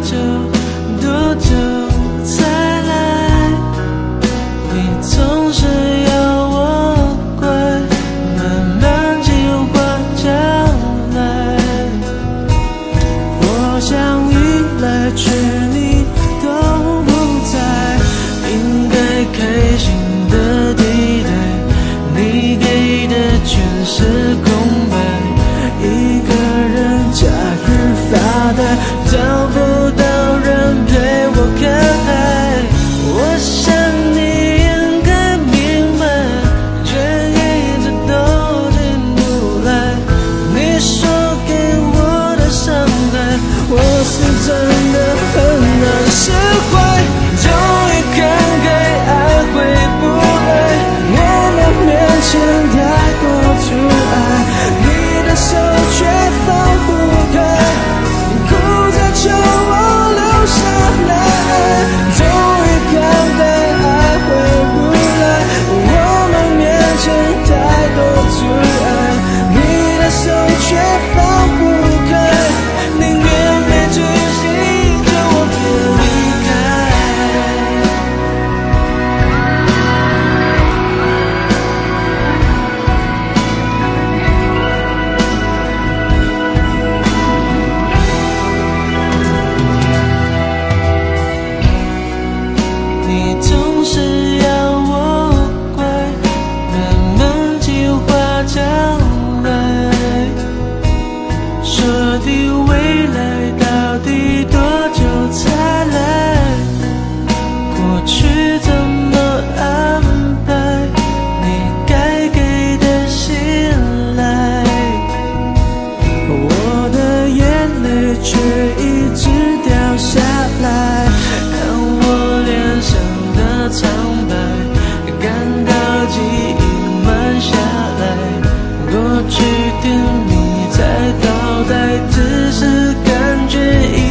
着。过去甜蜜在倒带，只是感觉。